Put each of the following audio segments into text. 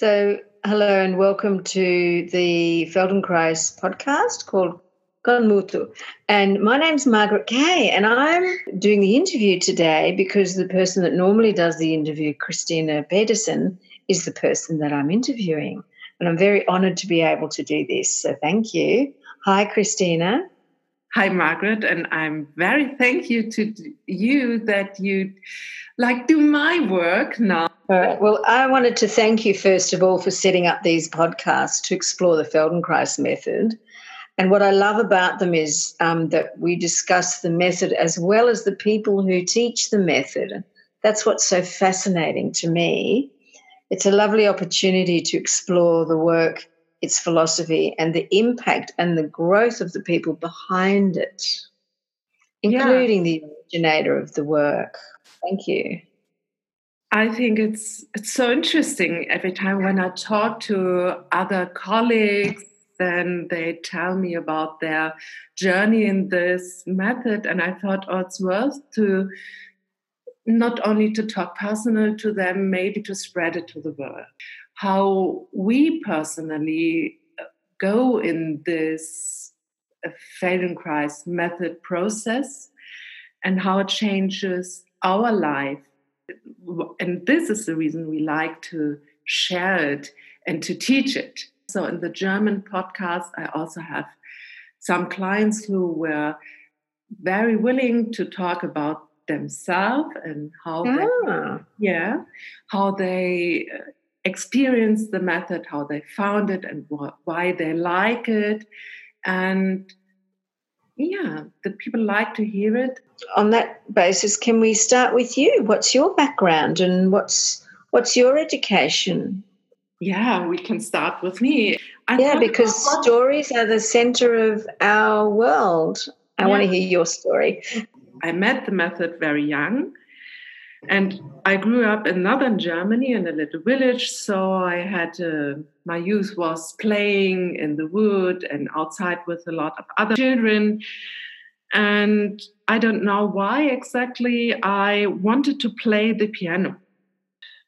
So, hello and welcome to the Feldenkrais podcast called Konmutu. And my name's Margaret Kay, and I'm doing the interview today because the person that normally does the interview, Christina Pedersen, is the person that I'm interviewing. And I'm very honored to be able to do this. So, thank you. Hi, Christina. Hi, Margaret, and I'm very thank you to you that you like do my work now. All right. Well, I wanted to thank you first of all for setting up these podcasts to explore the Feldenkrais method. And what I love about them is um, that we discuss the method as well as the people who teach the method. That's what's so fascinating to me. It's a lovely opportunity to explore the work its philosophy and the impact and the growth of the people behind it, including yeah. the originator of the work. Thank you. I think it's it's so interesting every time when I talk to other colleagues then they tell me about their journey in this method and I thought oh it's worth to not only to talk personal to them maybe to spread it to the world how we personally uh, go in this uh, Feldenkrais method process and how it changes our life. And this is the reason we like to share it and to teach it. So, in the German podcast, I also have some clients who were very willing to talk about themselves and how ah. they, yeah, how they uh, experienced the method, how they found it, and wh- why they like it. And yeah, the people like to hear it. On that basis, can we start with you? What's your background and what's what's your education? Yeah, we can start with me. I yeah, because stories are the center of our world. I yeah. want to hear your story. I met the method very young. And I grew up in northern Germany in a little village, so I had uh, my youth was playing in the wood and outside with a lot of other children. And I don't know why exactly I wanted to play the piano.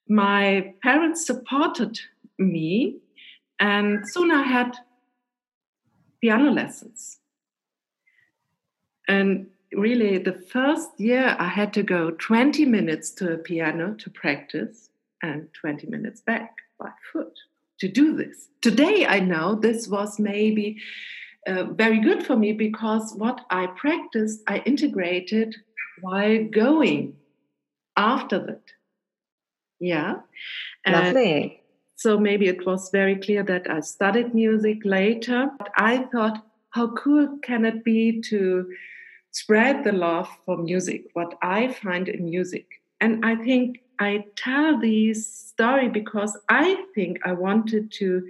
My parents supported me, and soon I had piano lessons. And really the first year I had to go 20 minutes to a piano to practice and 20 minutes back by foot to do this. Today I know this was maybe uh, very good for me because what I practiced I integrated while going after that. Yeah. Lovely. so maybe it was very clear that I studied music later. But I thought, how cool can it be to spread the love for music, what I find in music. And I think I tell this story because I think I wanted to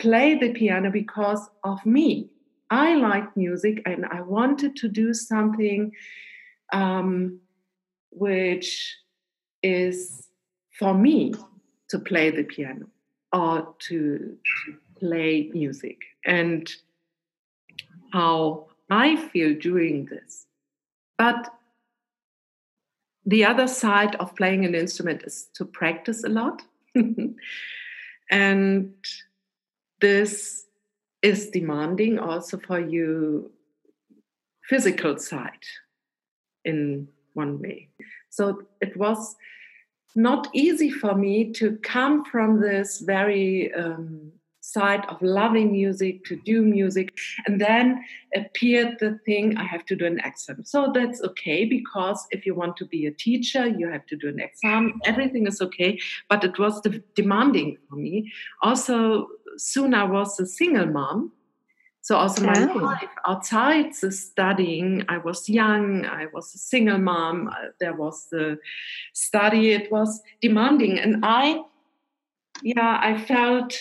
play the piano because of me. I like music and I wanted to do something um, which is for me to play the piano or to, to play music. And how I feel doing this. But the other side of playing an instrument is to practice a lot. and this is demanding also for you physical side in one way. So it was not easy for me to come from this very um, side of loving music to do music and then appeared the thing i have to do an exam so that's okay because if you want to be a teacher you have to do an exam everything is okay but it was demanding for me also soon i was a single mom so also my oh. life outside the studying, I was young, I was a single mom, uh, there was the study, it was demanding. And I, yeah, I felt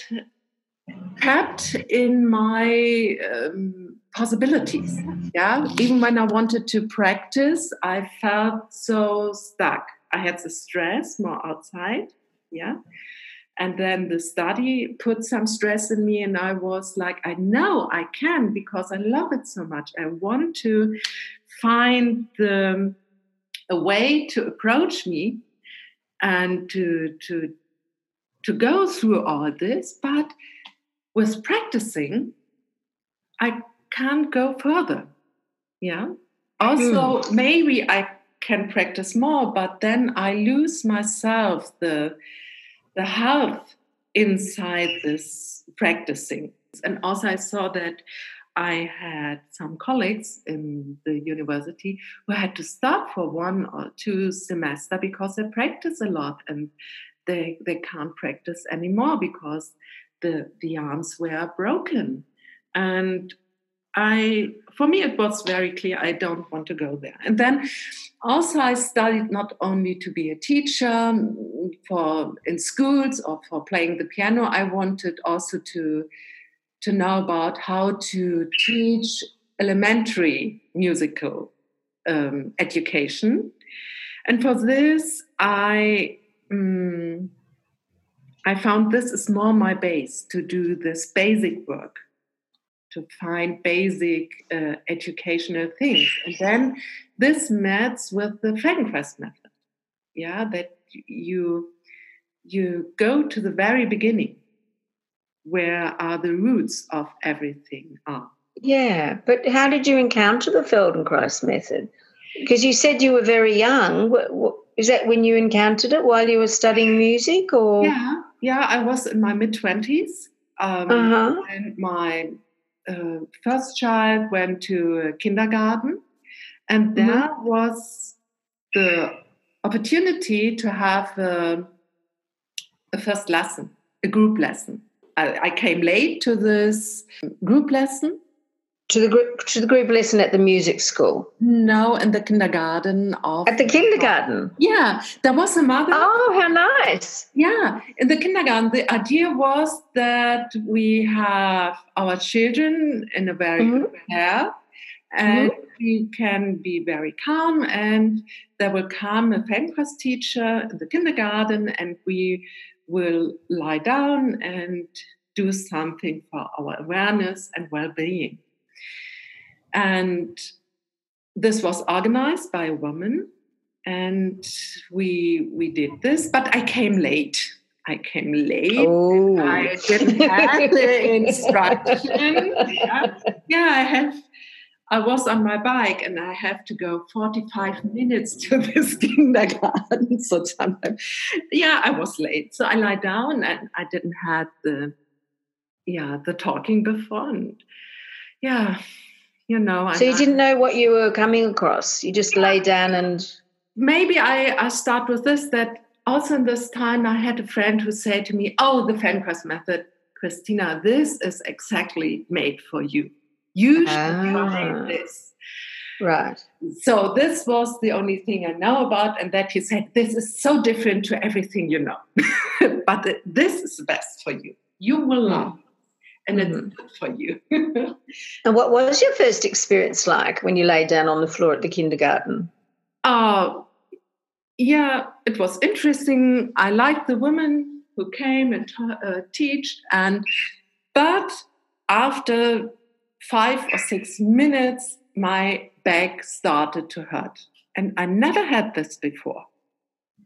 kept in my um, possibilities. Yeah, even when I wanted to practice, I felt so stuck. I had the stress more outside. Yeah. And then the study put some stress in me, and I was like, I know I can because I love it so much. I want to find the, a way to approach me and to, to to go through all this, but with practicing, I can't go further. Yeah. Also, mm. maybe I can practice more, but then I lose myself, the the health inside this practicing. And also, I saw that I had some colleagues in the university who had to stop for one or two semester because they practice a lot and they they can't practice anymore because the the arms were broken. And I, for me, it was very clear I don't want to go there. And then also I studied not only to be a teacher for in schools or for playing the piano. I wanted also to to know about how to teach elementary musical um, education. And for this, I um, I found this is more my base to do this basic work to find basic uh, educational things. And then this matches with the Feldenkrais method. Yeah, that you you go to the very beginning where are the roots of everything are. Yeah, but how did you encounter the Feldenkrais method? Because you said you were very young. Is that when you encountered it while you were studying music, or? Yeah, yeah, I was in my mid twenties, um, uh-huh. and my uh, first child went to kindergarten, and mm-hmm. there mm-hmm. was the opportunity to have a, a, first lesson, a group lesson. I, I came late to this group lesson, to the group to the group lesson at the music school? No, in the kindergarten of At the kindergarten. Yeah. There was a mother. Oh, how nice. Yeah. In the kindergarten, the idea was that we have our children in a very mm-hmm. good pair and mm-hmm. we can be very calm and there will come a Feldenkrais teacher in the kindergarten and we will lie down and do something for our awareness and well-being and this was organized by a woman, and we we did this. But I came late. I came late. Oh. I didn't have the instruction. Yeah. yeah, I have. I was on my bike and I have to go 45 minutes to this kindergarten. So sometimes, yeah, I was late. So I lie down and I didn't have the, yeah, the talking before. And yeah, you know. So you didn't know what you were coming across. You just lay down and. Maybe I, I start with this that also in this time I had a friend who said to me, "Oh, the Feldenkrais method, Christina, this is exactly made for you. You should ah. try this." Right. So this was the only thing I know about, and that he said, "This is so different to everything you know, but this is best for you. You will hmm. love." And mm-hmm. it's good for you. and what was your first experience like when you lay down on the floor at the kindergarten? Uh, yeah, it was interesting. I liked the women who came and ta- uh, teach, and but after five or six minutes, my back started to hurt, and I never had this before.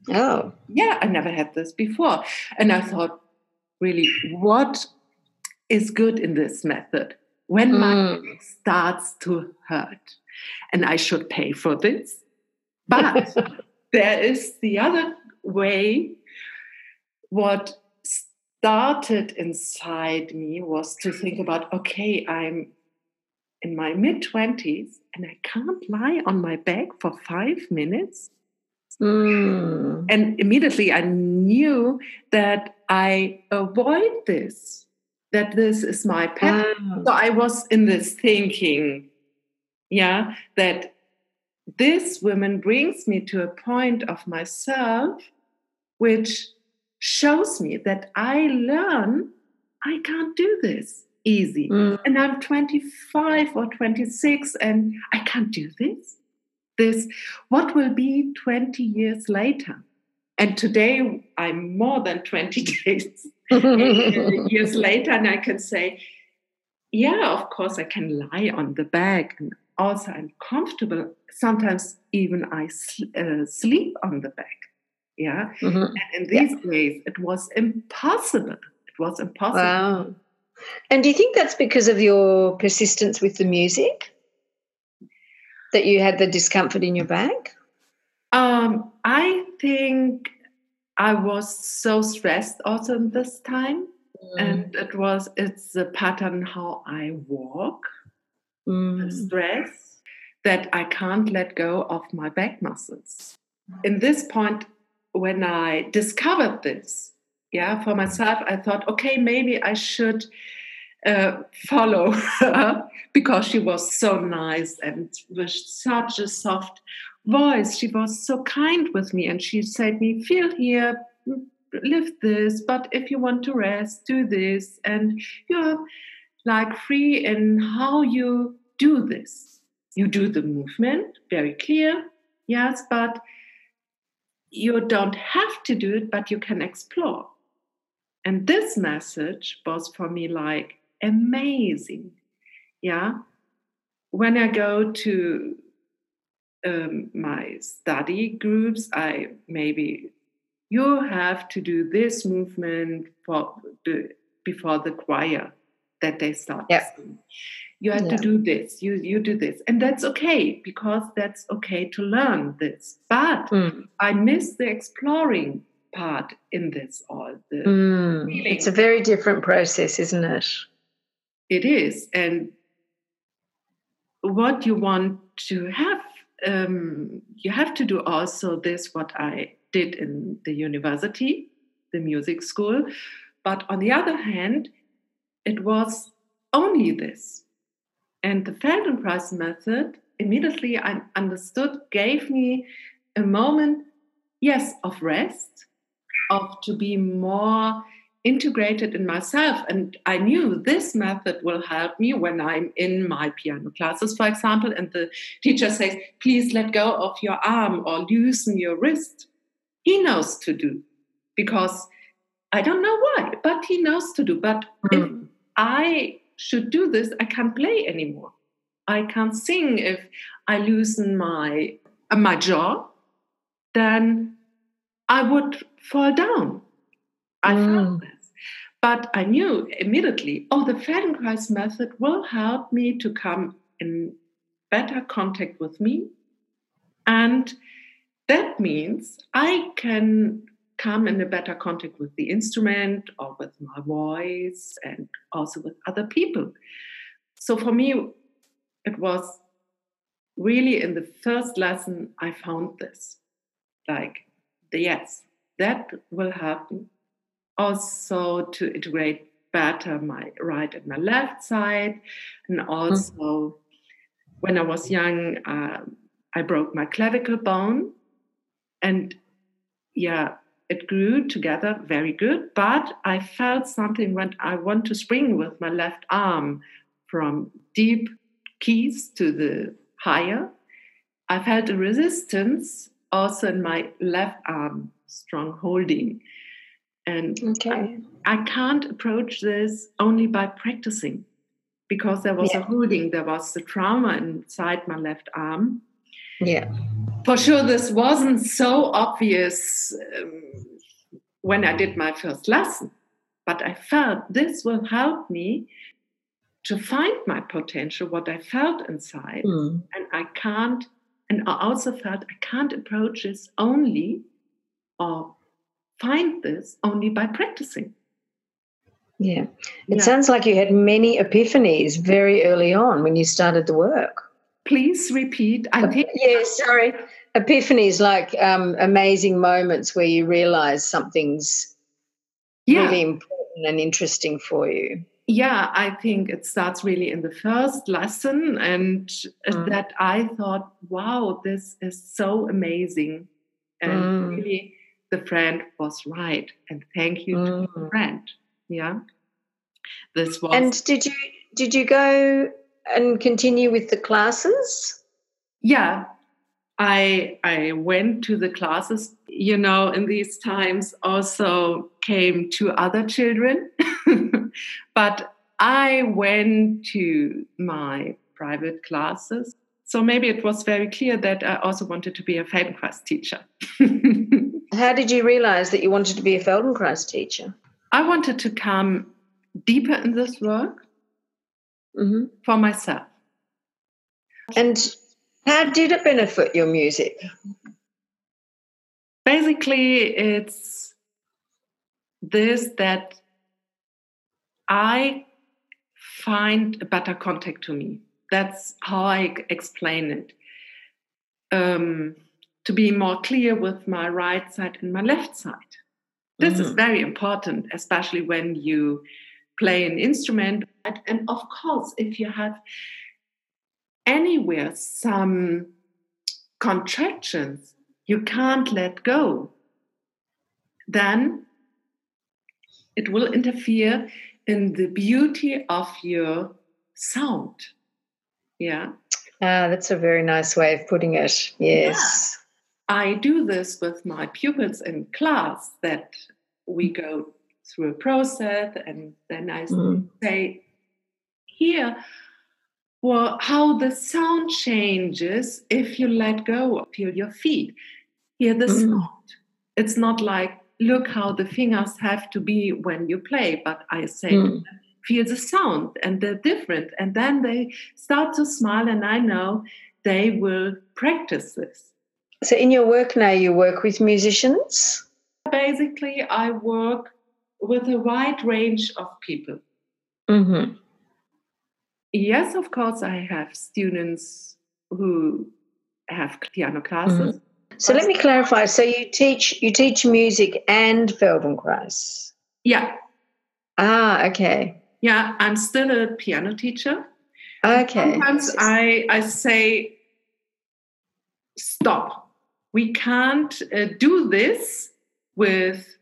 Oh, yeah, I never had this before, and I thought, really, what is good in this method when mm. my starts to hurt and i should pay for this but there is the other way what started inside me was to think about okay i'm in my mid 20s and i can't lie on my back for 5 minutes mm. and immediately i knew that i avoid this that this is my pattern. So I was in this thinking, yeah, that this woman brings me to a point of myself which shows me that I learn I can't do this easy. Mm. And I'm 25 or 26 and I can't do this. This, what will be 20 years later? And today I'm more than 20 days years later, and I can say, yeah, of course, I can lie on the back, and also I'm comfortable. Sometimes even I sl- uh, sleep on the back. Yeah. Mm-hmm. And in these yeah. days, it was impossible. It was impossible. Wow. And do you think that's because of your persistence with the music? That you had the discomfort in your back? Um, I think I was so stressed also this time. Mm. And it was, it's a pattern how I walk, mm. stress, that I can't let go of my back muscles. In this point, when I discovered this, yeah, for myself, I thought, okay, maybe I should uh, follow her because she was so nice and with such a soft voice. She was so kind with me, and she said me, "Feel here, lift this, but if you want to rest, do this, and you're like free in how you do this. You do the movement, very clear, yes, but." you don't have to do it, but you can explore. And this message was for me like amazing. Yeah. When I go to um, my study groups, I maybe you have to do this movement for the, before the choir that they start. Yep you have yeah. to do this you you do this and that's okay because that's okay to learn this but mm. i miss the exploring part in this all the mm. it's a very different process isn't it it is and what you want to have um, you have to do also this what i did in the university the music school. But on the other hand it was only this. And the Feldenkrais method, immediately I understood, gave me a moment, yes, of rest, of to be more integrated in myself. And I knew this method will help me when I'm in my piano classes, for example, and the teacher says, please let go of your arm or loosen your wrist. He knows to do because I don't know why, but he knows to do. But mm. if I should do this, I can't play anymore. I can't sing if I loosen my uh, my jaw, then I would fall down. I mm. felt this. But I knew immediately, oh, the Feldenkrais method will help me to come in better contact with me. And that means I can come in a better contact with the instrument or with my voice and also with other people. So for me, it was really in the first lesson I found this. Like, yes, that will happen. Also to integrate better my right and my left side. And also, mm-hmm. when I was young, uh, I broke my clavicle bone. And yeah, it grew together very good, but I felt something when I want to spring with my left arm from deep keys to the higher. I felt a resistance also in my left arm, strong holding. And okay. I, I can't approach this only by practicing because there was yeah. a holding, there was the trauma inside my left arm. Yeah for sure this wasn't so obvious um, when i did my first lesson but i felt this will help me to find my potential what i felt inside mm. and i can't and i also felt i can't approach this only or find this only by practicing yeah it yeah. sounds like you had many epiphanies very early on when you started the work please repeat? I think. Yes, sorry. Epiphanies like um, amazing moments where you realize something's yeah. really important and interesting for you. Yeah, I think it starts really in the first lesson, and mm. that I thought, wow, this is so amazing. And mm. really, the friend was right. And thank you mm. to the friend. Yeah. This was. And did you did you go and continue with the classes? Yeah, I I went to the classes. You know, in these times also came two other children, but I went to my private classes. So maybe it was very clear that I also wanted to be a Feldenkrais teacher. how did you realize that you wanted to be a Feldenkrais teacher? I wanted to come deeper in this work Mm-hmm. for myself. And how did it benefit your music? Basically, it's this that I find a better contact to me. That's how I explain it. Um, to be more clear with my right side and my left side. This is Mhm. very important, especially when you play an instrument. And, and of course, if you have anywhere some contractions you can't let go, then it will interfere in the beauty of your sound. Yeah. Ah, that's a very nice way of putting it. Yes. I do this with my pupils in class that we go through a process and then I Mm. say here well how the sound changes if you let go feel your feet hear the Mm. sound it's not like look how the fingers have to be when you play but i say Mm. feel the sound and they're different and then they start to smile and i know they will practice this So, in your work now, you work with musicians. basically i work with a wide range of people Mm-hmm. Yes, of course, I have students who have piano classes. So let me clarify. So you teach you teach music and Feldenkrais. Yeah, Ah, okay, yeah, I'm still a piano teacher. okay. Sometimes I, I say, stop. We can't uh, do this with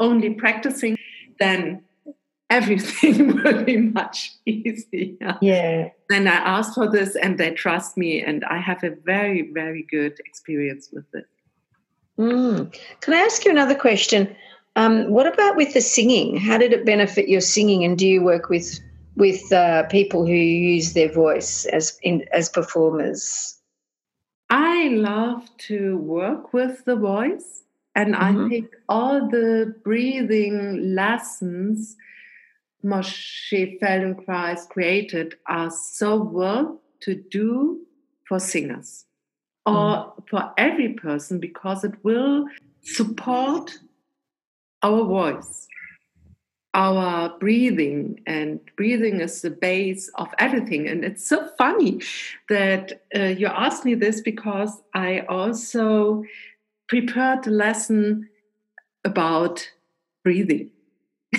only practicing, then everything will be much easier. yeah. Then I ask for this and they trust me, and I have a very, very good experience with it. Mm. Can I ask you another question? Um, what about with the singing? How did it benefit your singing? And do you work with with uh, people who use their voice as in, as performers? I love to work with the voice, and Mhm. I think all the breathing lessons Moshe Feldenkrais created are so well to do for singers or for every person because it will support our voice, our breathing, and breathing is the base of everything. And it's so funny that uh, you asked me this because I also prepared a lesson about breathing.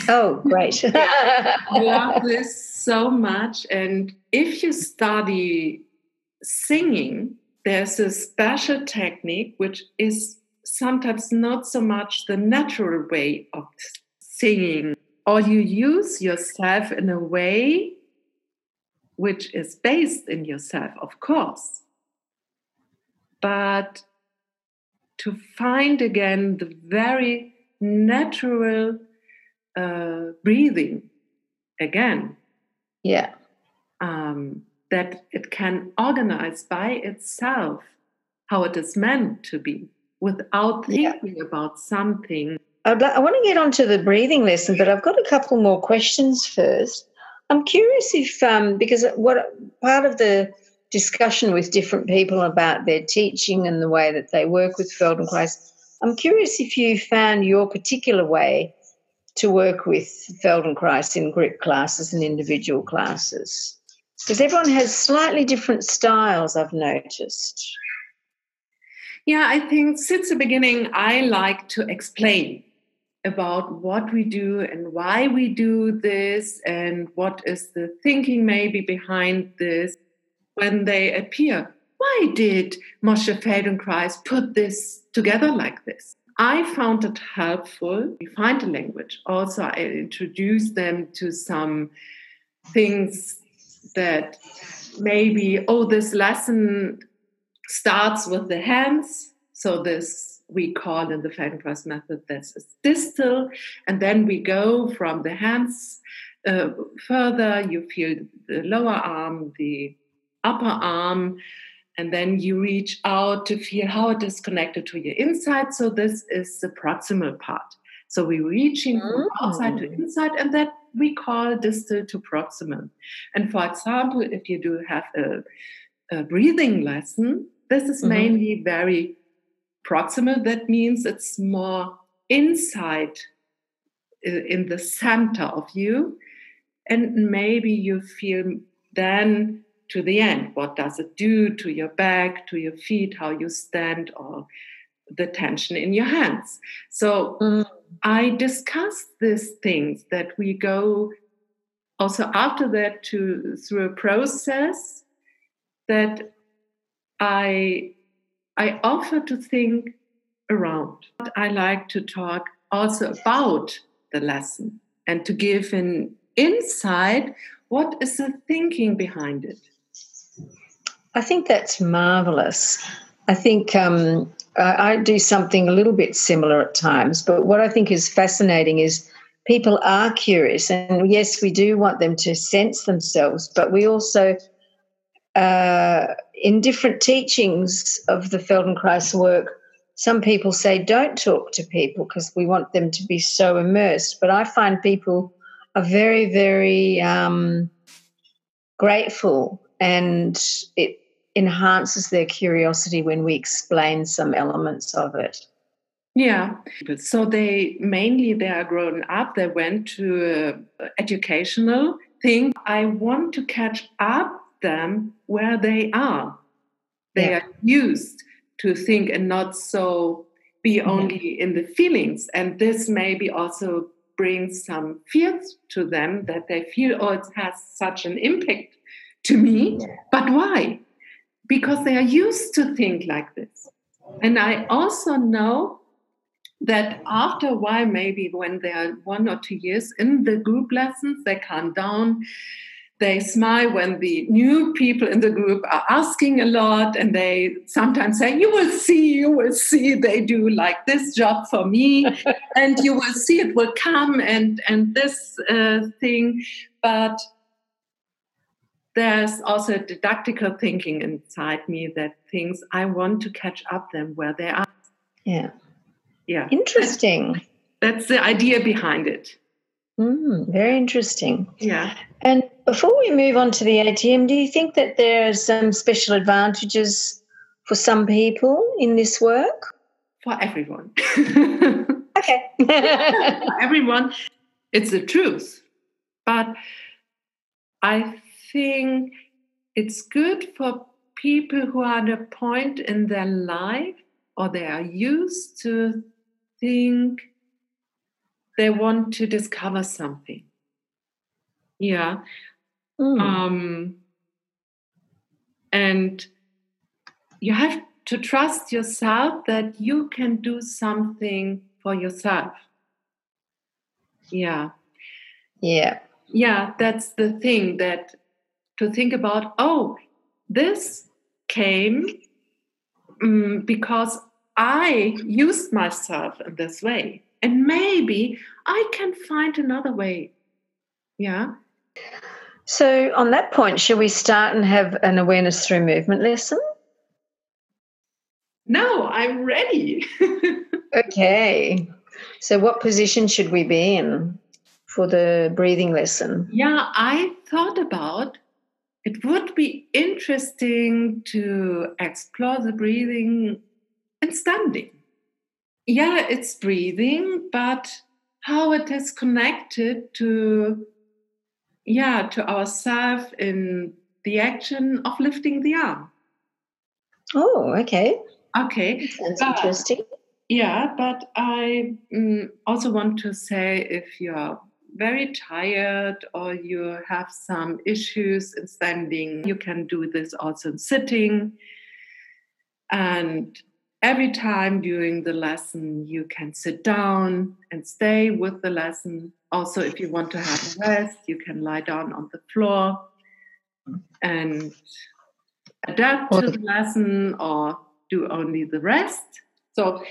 Oh, great! I love this so much. And if you study singing, there's a special technique which is sometimes not so much the natural way of singing, or you use yourself in a way which is based in yourself, of course. But to find again the very natural uh, breathing again yeah. um, that it can organize by itself how it is meant to be without Yeah. thinking about something I'd li- I want to get onto the breathing lesson, but I've got a couple more questions first. I'm curious if, um, because what part of the discussion with different people about their teaching and the way that they work with Feldenkrais, I'm curious if you found your particular way to work with Feldenkrais in group classes and individual classes. Because everyone has slightly different styles, I've noticed. Yeah, I think since the beginning, I like to explain about what we do and why we do this and what is the thinking maybe behind this when they appear. Why did Moshe Feldenkrais put this together like this? I found it helpful. We find a language. Also, I introduce them to some things that maybe, oh, this lesson starts with the hands. So this we call in the Feldenkrais method this is distal, and then we go from the hands uh, further. You feel the lower arm, the upper arm, and then you reach out to feel how it is connected to your inside. So this is the proximal part. So we're reaching from outside to mm. inside, and that we call distal to proximal. And for example, if you do have a, a breathing lesson, this is mm-hmm. mainly very proximal. That means it's more inside in the center of you. And maybe you feel then to the end. What does it do to your back, to your feet, how you stand, or the tension in your hands? So mm. I discuss these things that we go also after that to through a process that I I offer to think around. I like to talk also about the lesson and to give an insight what is the thinking behind it I think that's marvelous. I think um, I, I do something a little bit similar at times, but what I think is fascinating is people are curious, and yes, we do want them to sense themselves, but we also, uh, in different teachings of the Feldenkrais work, some people say don't talk to people because we want them to be so immersed. But I find people are very, very um, grateful, and it enhances their curiosity when we explain some elements of it. Yeah. So they mainly they are grown up. They went to uh, educational thing. I want to catch up them where they are. They yeah. are used to think and not so be only in the feelings. And this maybe also brings some fears to them that they feel, oh, it has such an impact to me. But why? because they are used to think like this. And I also know that after a while, maybe when they are one or two years in the group lessons, they calm down. They smile when the new people in the group are asking a lot, and they sometimes say, You will see, you will see, they do like this job for me, and you will see it will come, and, and this uh, thing. But there's also didactical thinking inside me that thinks I want to catch up them where they are. Yeah. Yeah. Interesting. That's, that's the idea behind it. Mm, very interesting. Yeah. And before we move on to the ATM, do you think that there's some special advantages for some people in this work? For everyone. okay. for everyone. It's the truth. But I think it's good for people who are at a point in their life or they are used to think they want to discover something. Yeah. Mm. Um, and you have to trust yourself that you can do something for yourself. Yeah. Yeah. Yeah, that's the thing that to think about oh this came um, because i used myself in this way and maybe i can find another way yeah so on that point should we start and have an awareness through movement lesson? No i'm ready. Okay. So what position should we be in for the breathing lesson? Yeah i thought about it would be interesting to explore the breathing and standing. Yeah, it's breathing, but how it is connected to yeah to ourself in the action of lifting the arm. Oh, okay. Okay. Sounds but, interesting. Yeah, but I um, also want to say if you're very tired or you have some issues in standing, you can do this also in sitting. And every time during the lesson, you can sit down and stay with the lesson. Also, if you want to have a rest, you can lie down on the floor and adapt to the lesson or do only the rest. So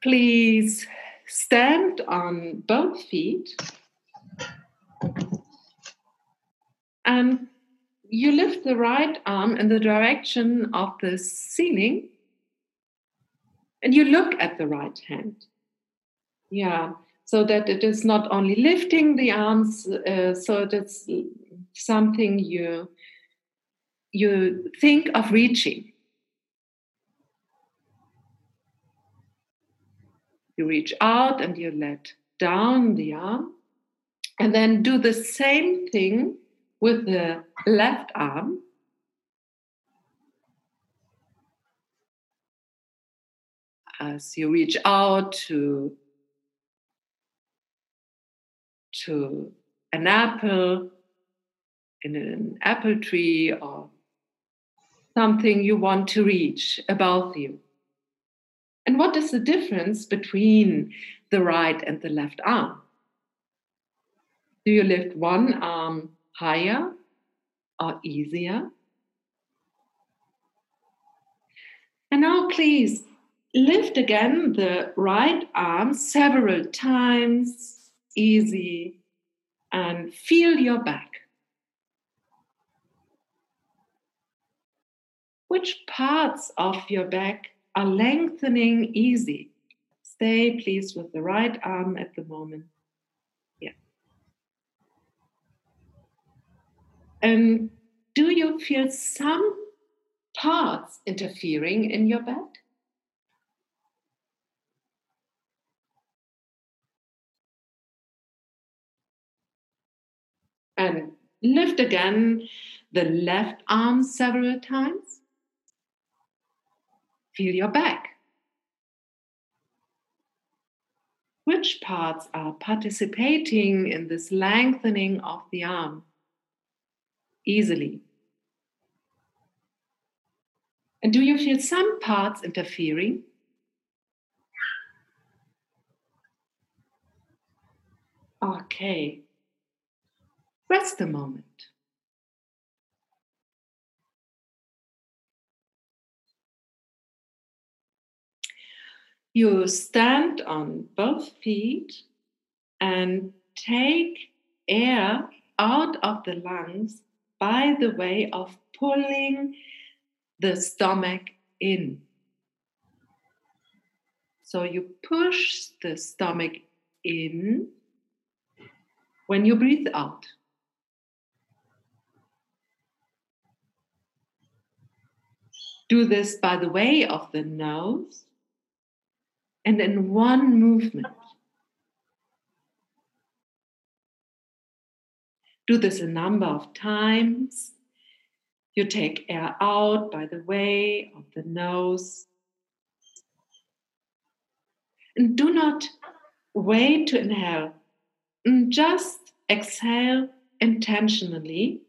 please stand on both feet and you lift the right arm in the direction of the ceiling and you look at the right hand. Yeah, so that it is not only lifting the arms, uh, so that's something you you think of reaching. You reach out and you let down the arm, and then do the same thing with the left arm. As you reach out to, to an apple in an apple tree or something you want to reach above you. And what is the difference between the right and the left arm? Do you lift one arm higher or easier? And now, please lift again the right arm several times, easy, and feel your back. Which parts of your back are lengthening easy? Stay, please, with the right arm at the moment. Yeah. And do you feel some parts interfering in your back? And lift again the left arm several times. Feel your back. Which parts are participating in this lengthening of the arm easily? And do you feel some parts interfering? Okay. Rest a moment. You stand on both feet and take air out of the lungs by the way of pulling the stomach in. So you push the stomach in when you breathe out. Do this by the way of the nose and in one movement. Do this a number of times. You take air out by the way of the nose. And do not wait to inhale. Mm, just exhale intentionally.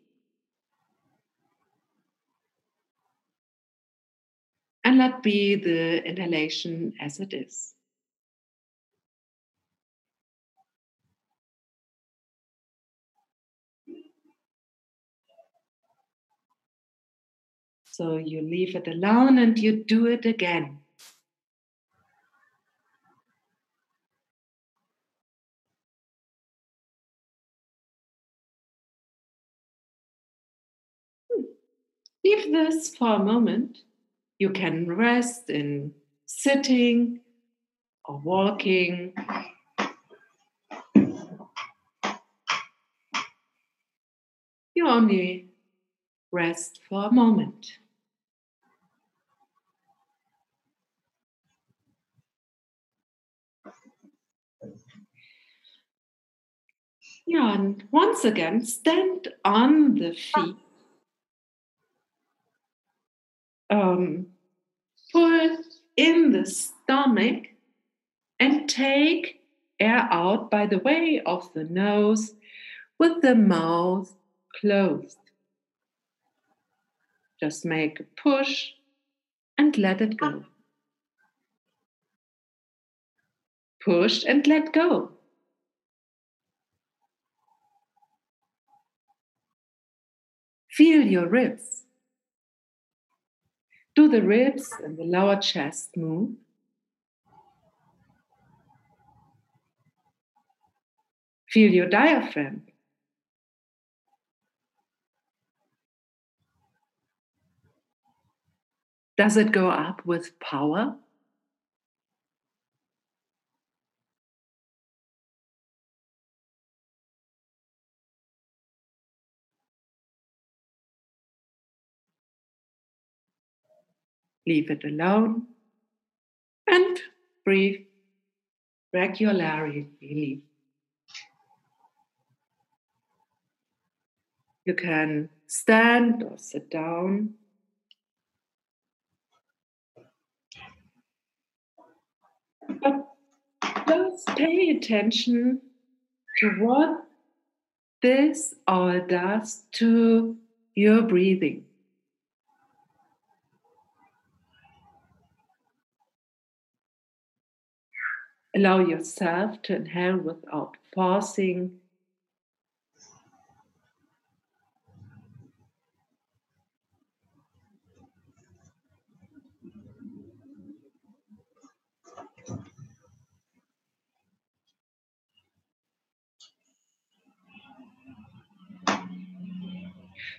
And let be the inhalation as it is. So you leave it alone and you do it again. Hmm. Leave this for a moment. You can rest in sitting or walking. You only rest for a moment. Yeah, and once again, stand on the feet. Um, pull in the stomach and take air out by the way of the nose with the mouth closed. Just make a push and let it go. Push and let go. Feel your ribs. Do the ribs and the lower chest move? Feel your diaphragm. Does it go up with power? Leave it alone and breathe regularly. You can stand or sit down. But just pay attention to what this all does to your breathing. Allow yourself to inhale without forcing.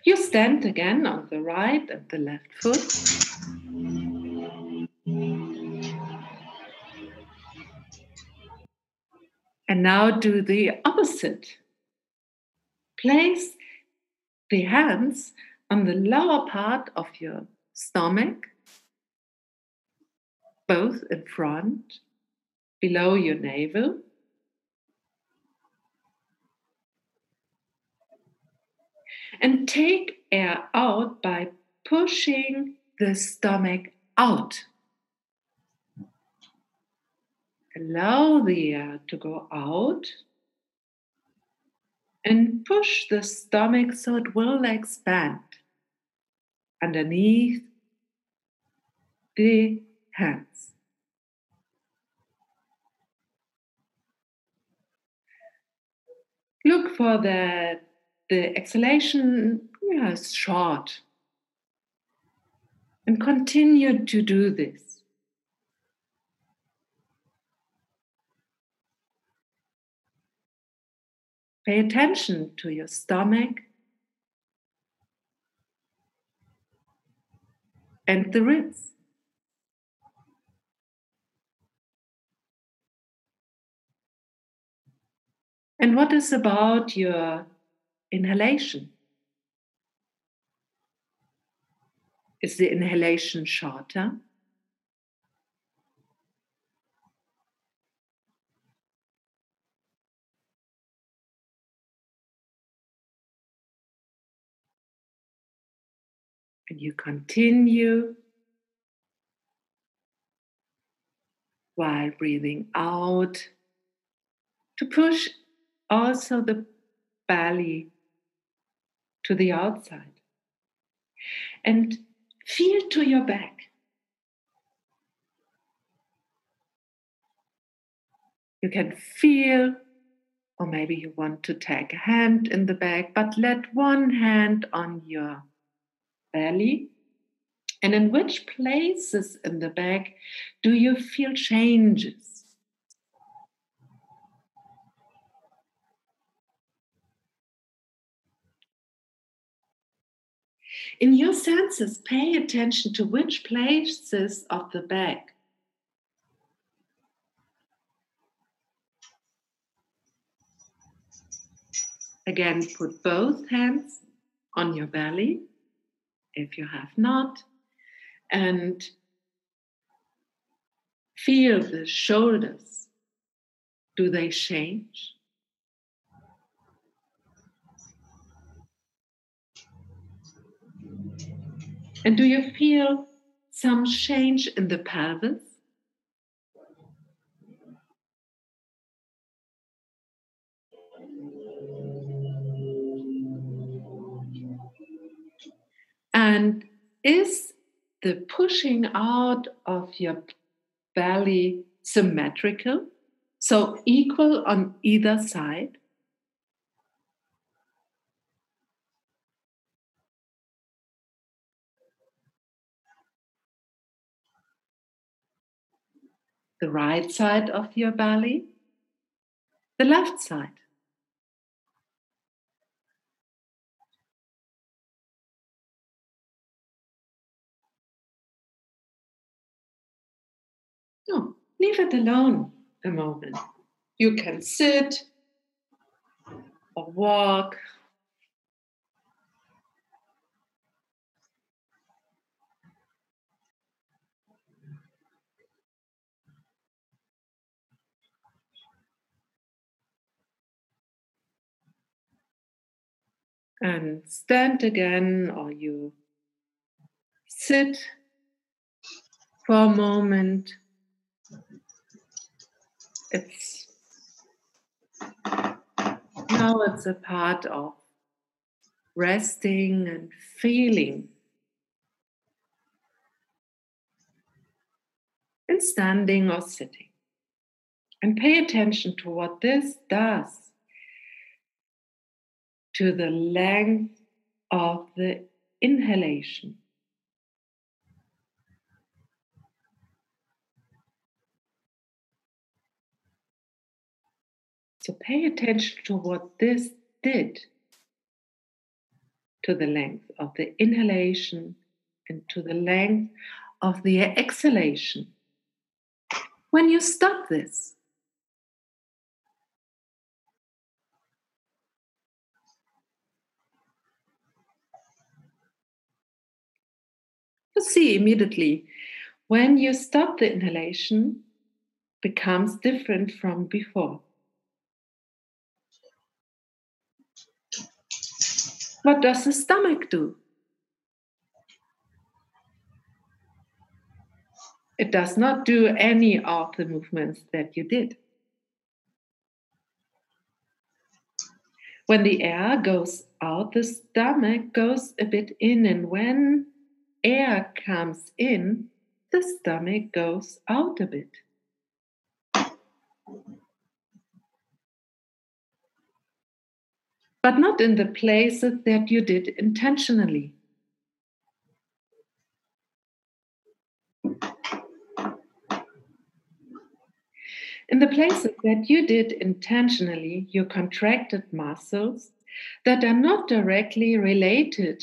You stand again on the right and the left foot. And now do the opposite. Place the hands on the lower part of your stomach, both in front, below your navel. And take air out by pushing the stomach out. Allow the air to go out and push the stomach so it will expand underneath the hands. Look for the, the exhalation yeah, is short and continue to do this. Pay attention to your stomach and the ribs. And what is about your inhalation? Is the inhalation shorter? And you continue while breathing out to push also the belly to the outside. And feel to your back. You can feel, or maybe you want to take a hand in the back, but let one hand on your belly. And in which places in the back do you feel changes? In your senses, pay attention to which places of the back. Again, put both hands on your belly if you have not, and feel the shoulders. Do they change? And do you feel some change in the pelvis? Is the pushing out of your belly symmetrical? So equal on either side? The right side of your belly? The left side? Leave it alone a moment. You can sit or walk. And stand again, or you sit for a moment. It's now it's a part of resting and feeling and standing or sitting. And pay attention to what this does to the length of the inhalation. So pay attention to what this did to the length of the inhalation and to the length of the exhalation. When you stop this, you see immediately when you stop the inhalation becomes different from before. What does the stomach do? It does not do any of the movements that you did. When the air goes out, the stomach goes a bit in, and when air comes in, the stomach goes out a bit. But not in the places that you did intentionally. In the places that you did intentionally, you contracted muscles that are not directly related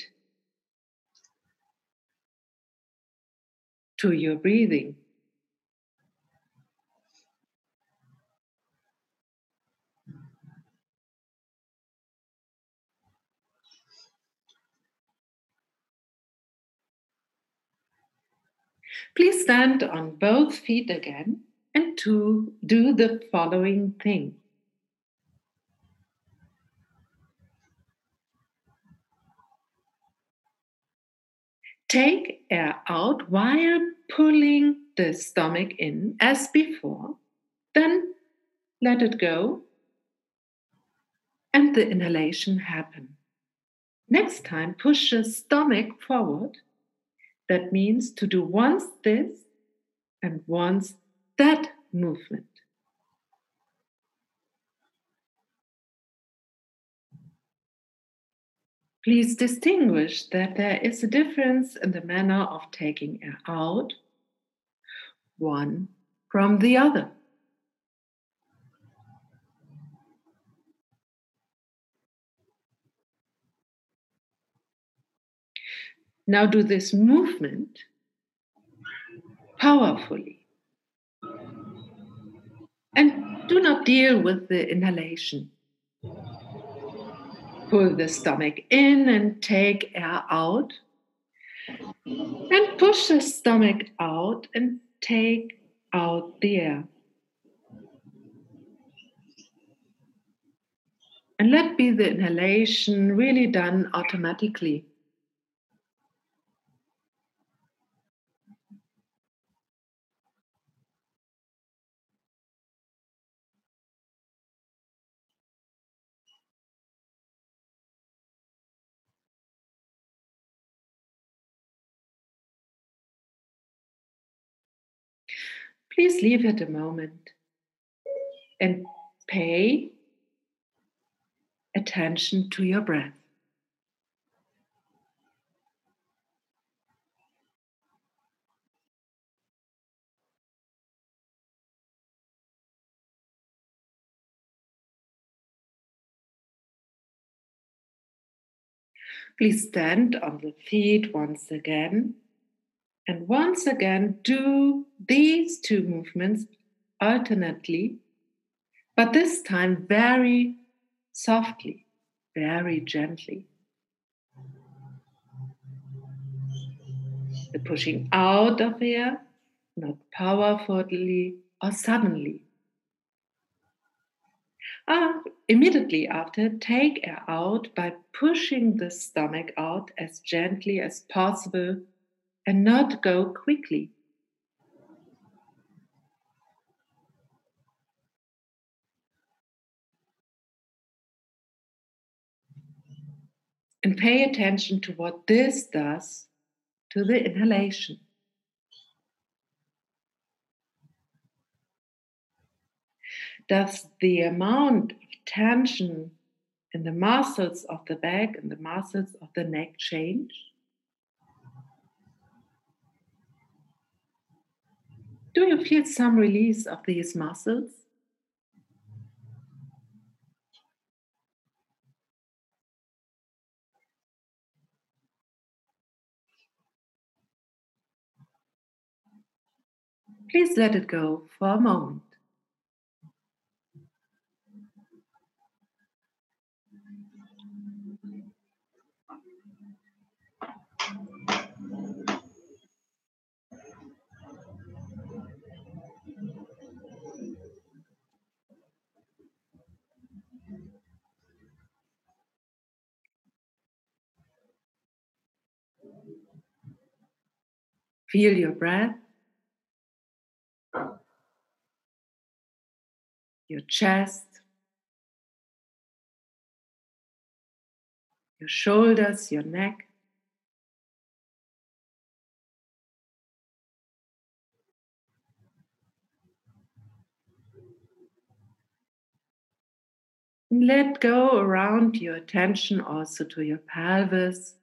to your breathing. Please stand on both feet again and to do the following thing. Take air out while pulling the stomach in as before. Then let it go and the inhalation happen. Next time, push the stomach forward. That means to do once this and once that movement. Please distinguish that there is a difference in the manner of taking air out, one from the other. Now do this movement powerfully. And do not deal with the inhalation. Pull the stomach in and take air out. And push the stomach out and take out the air. And let be the inhalation really done automatically. Please leave it a moment and pay attention to your breath. Please stand on the feet once again And once again, do these two movements alternately, but this time very softly, very gently. The pushing out of air, not powerfully or suddenly. Uh, immediately after, take air out by pushing the stomach out as gently as possible and not go quickly. And pay attention to what this does to the inhalation. Does the amount of tension in the muscles of the back and the muscles of the neck change? Do you feel some release of these muscles? Please let it go for a moment. Feel your breath, your chest, your shoulders, your neck. Let go around your attention also to your pelvis.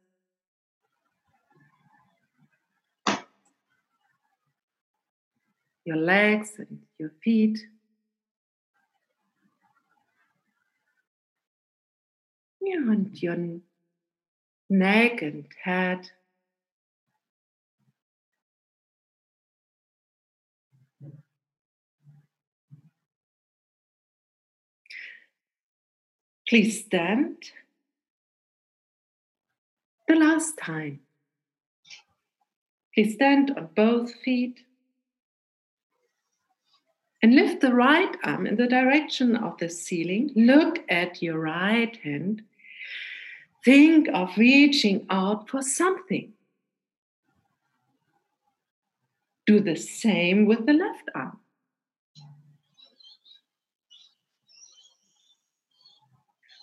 Your legs and your feet. Ja, und your neck and head. Please stand. The last time. Please stand on both feet. And lift the right arm in the direction of the ceiling. Look at your right hand. Think of reaching out for something. Do the same with the left arm.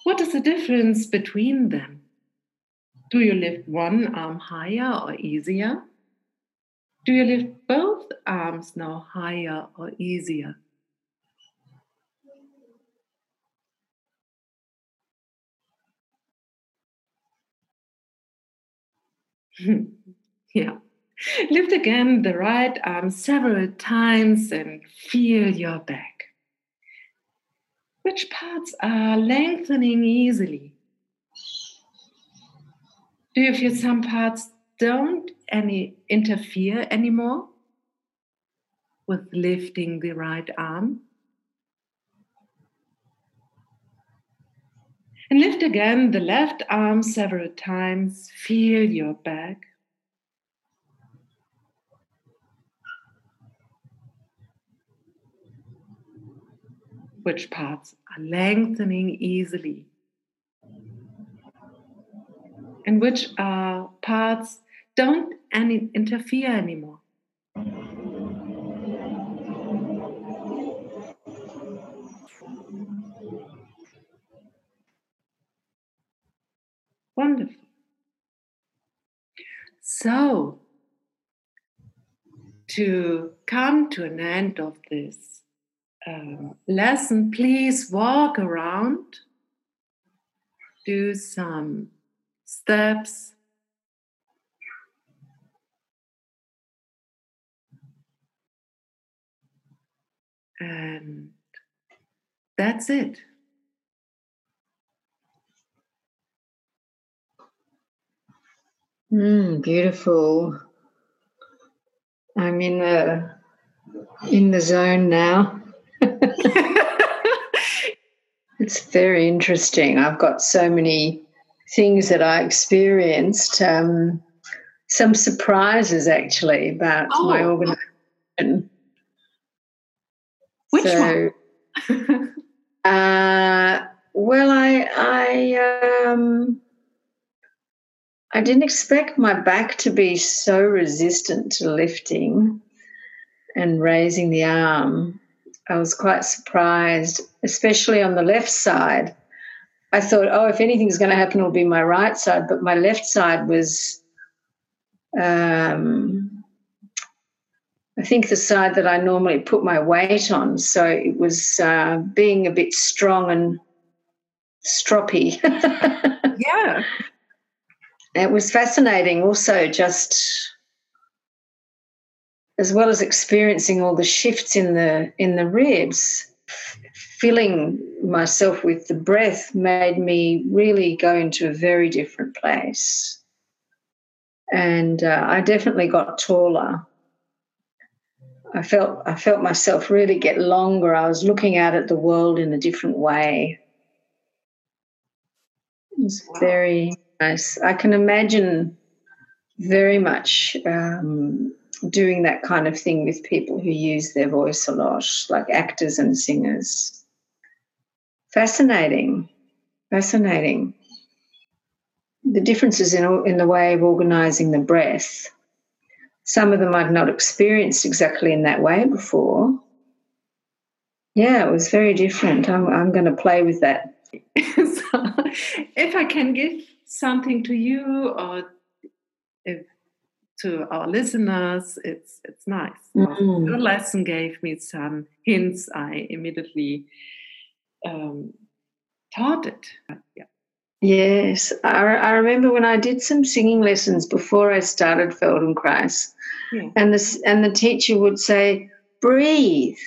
What is the difference between them? Do you lift one arm higher or easier? Do you lift both arms now higher or easier? yeah. Lift again the right arm several times and feel your back. Which parts are lengthening easily? Do you feel some parts don't any interfere anymore with lifting the right arm? And lift again the left arm several times. Feel your back. which parts are lengthening easily and which are parts don't any interfere anymore. Wonderful. So, to come to an end of this um, lesson, please walk around, do some steps. And that's it. Mm, beautiful. I'm in the in the zone now. it's very interesting. I've got so many things that I experienced. Um, some surprises actually about oh. my organization. Which so, one? uh, well, I I um, I didn't expect my back to be so resistant to lifting and raising the arm. I was quite surprised, especially on the left side. I thought, oh, if anything's going to happen, it'll be my right side. But my left side was, um, I think, the side that I normally put my weight on. So it was uh, being a bit strong and stroppy. yeah it was fascinating also just as well as experiencing all the shifts in the in the ribs filling myself with the breath made me really go into a very different place and uh, i definitely got taller i felt i felt myself really get longer i was looking out at the world in a different way it was very Nice. I can imagine very much um, doing that kind of thing with people who use their voice a lot, like actors and singers. Fascinating. Fascinating. The differences in, in the way of organizing the breath. Some of them I'd not experienced exactly in that way before. Yeah, it was very different. I'm, I'm going to play with that. so, if I can give something to you or if to our listeners, it's it's nice. Mm-hmm. Your lesson gave me some hints. I immediately um, taught it. Yeah. Yes, I, I, remember when I did some singing lessons before I started Feldenkrais, yeah. and the and the teacher would say, "Breathe,"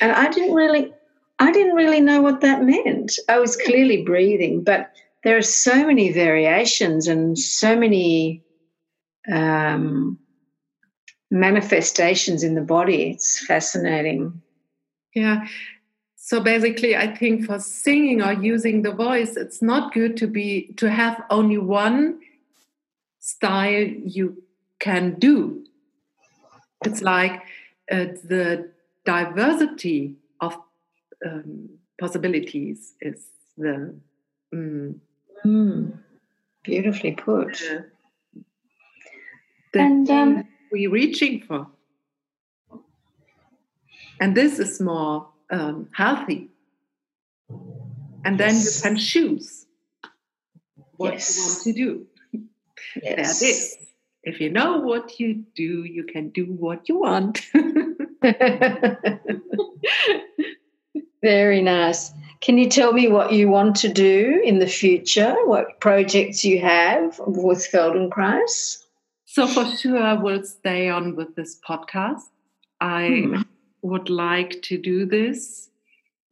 and I didn't really, I didn't really know what that meant. I was clearly breathing, but there are so many variations and so many um, manifestations in the body. It's fascinating. Yeah. So basically, I think for singing or using the voice, it's not good to be to have only one style you can do. It's like uh, the diversity of um, possibilities is the um, Mm, beautifully put. And um, we're reaching for. And this is more um, healthy. And then yes. you can choose what yes. you want to do. Yes. That is. If you know what you do, you can do what you want. Very nice. Can you tell me what you want to do in the future? What projects you have with Feldenkrais? So for sure, I will stay on with this podcast. I hmm. Would like to do this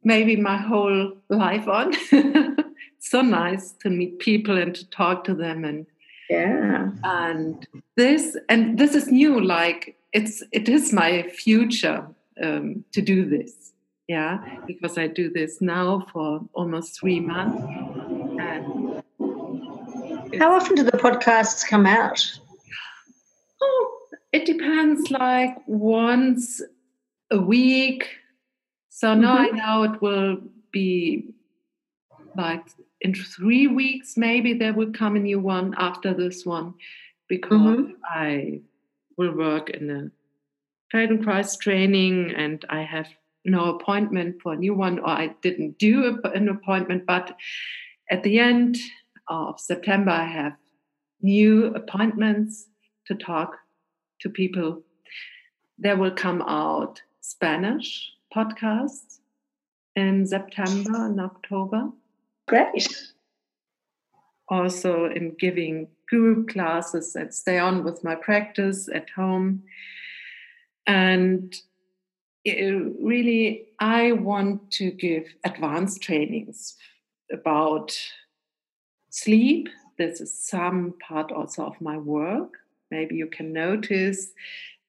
maybe my whole life on. so nice to meet people and to talk to them and yeah and this and this is new like it's it is my future um, to do this yeah, because I do this now for almost three months. And How often do the podcasts come out? Oh, it depends, like once a week. So now mm-hmm. I know it will be like in three weeks, maybe there will come a new one after this one because mm-hmm. I will work in a Feldenkrais training and I have no appointment for a new one, or I didn't do an appointment. But at the end of September, I have new appointments to talk to people. There will come out Spanish podcasts in September and October. Great. Also, in giving group classes and stay on with my practice at home. And really, I want to give advanced trainings about sleep. This is some part also of my work. Maybe you can notice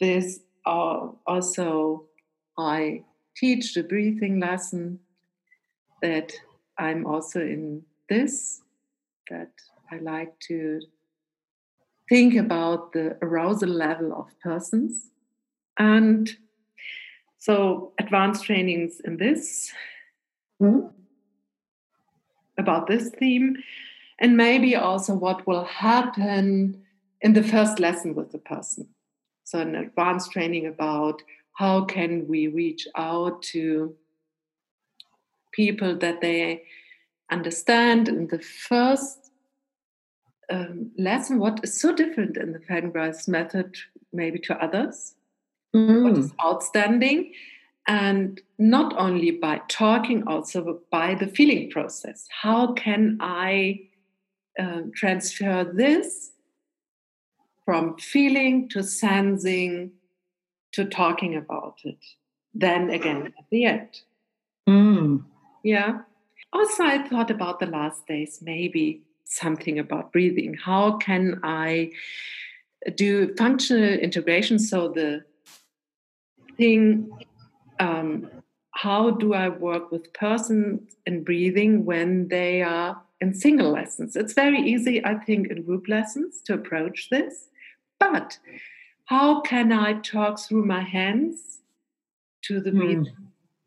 this uh, also I teach the breathing lesson that I'm also in this, that I like to think about the arousal level of persons. And so advanced trainings in this, mm-hmm. about this theme, and maybe also what will happen in the first lesson with the person. So an advanced training about how can we reach out to people that they understand in the first um, lesson what is so different in the Feldenkrais method maybe to others, mm. what is outstanding, and not only by talking, also by the feeling process. How can I uh, transfer this from feeling to sensing to talking about it? Then again at the end. Mm. Yeah. Also, I thought about the last days, maybe something about breathing. How can I do functional integration? So, the thing, um, how do I work with persons in breathing when they are in single lessons? It's very easy, I think, in group lessons to approach this. But how can I talk through my hands to the mm. breathing?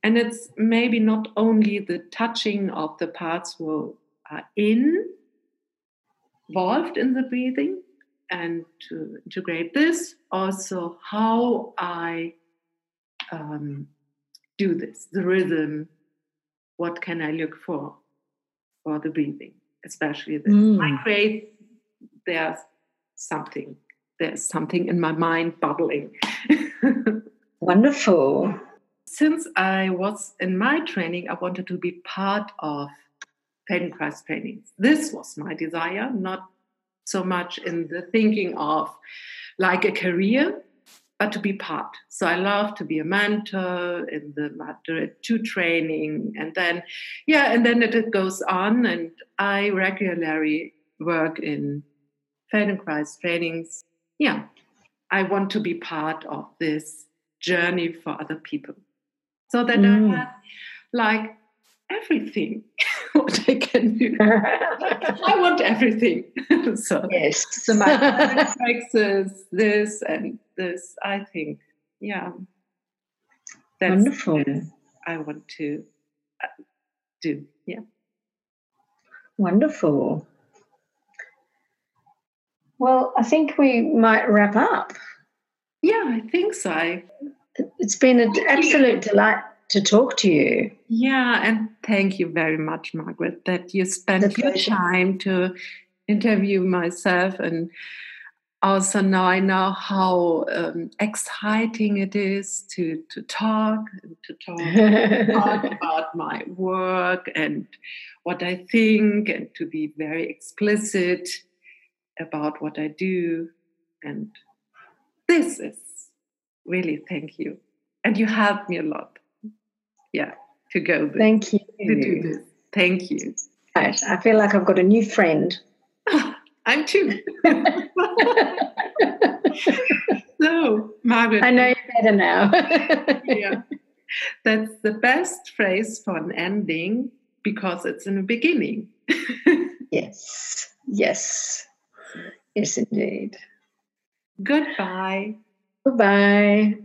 And it's maybe not only the touching of the parts who are in, involved in the breathing, and to integrate this, also how I um, do this, the rhythm, what can I look for for the breathing, especially this. Mm. I create, there's something, there's something in my mind bubbling. Wonderful since I was in my training, I wanted to be part of Feldenkrais trainings. This was my desire, not so much in the thinking of like a career, but to be part. So I love to be a mentor in the Madrid 2 training. And then, yeah, and then it, goes on. And I regularly work in Feldenkrais trainings. Yeah, I want to be part of this journey for other people so that mm. I have like everything what I can do. I want everything. so yes, so my practices, this and this. I think, yeah, that's wonderful. I want to uh, do. Yeah, wonderful. Well, I think we might wrap up. Yeah, I think so. It's been an absolute delight to talk to you. Yeah, and thank you very much, Margaret, that you spent your time to interview myself. And also now I know how um, exciting it is to, to talk and to talk, talk about my work and what I think and to be very explicit about what I do. And this is really thank you. And you helped me a lot. Yeah, to go there. Thank you. To do this. Thank you. Right. I feel like I've got a new friend. I'm too. so, Margaret. I know you better now. yeah. That's the best phrase for an ending because it's in the beginning. yes. Yes. Yes, indeed. Goodbye. Goodbye.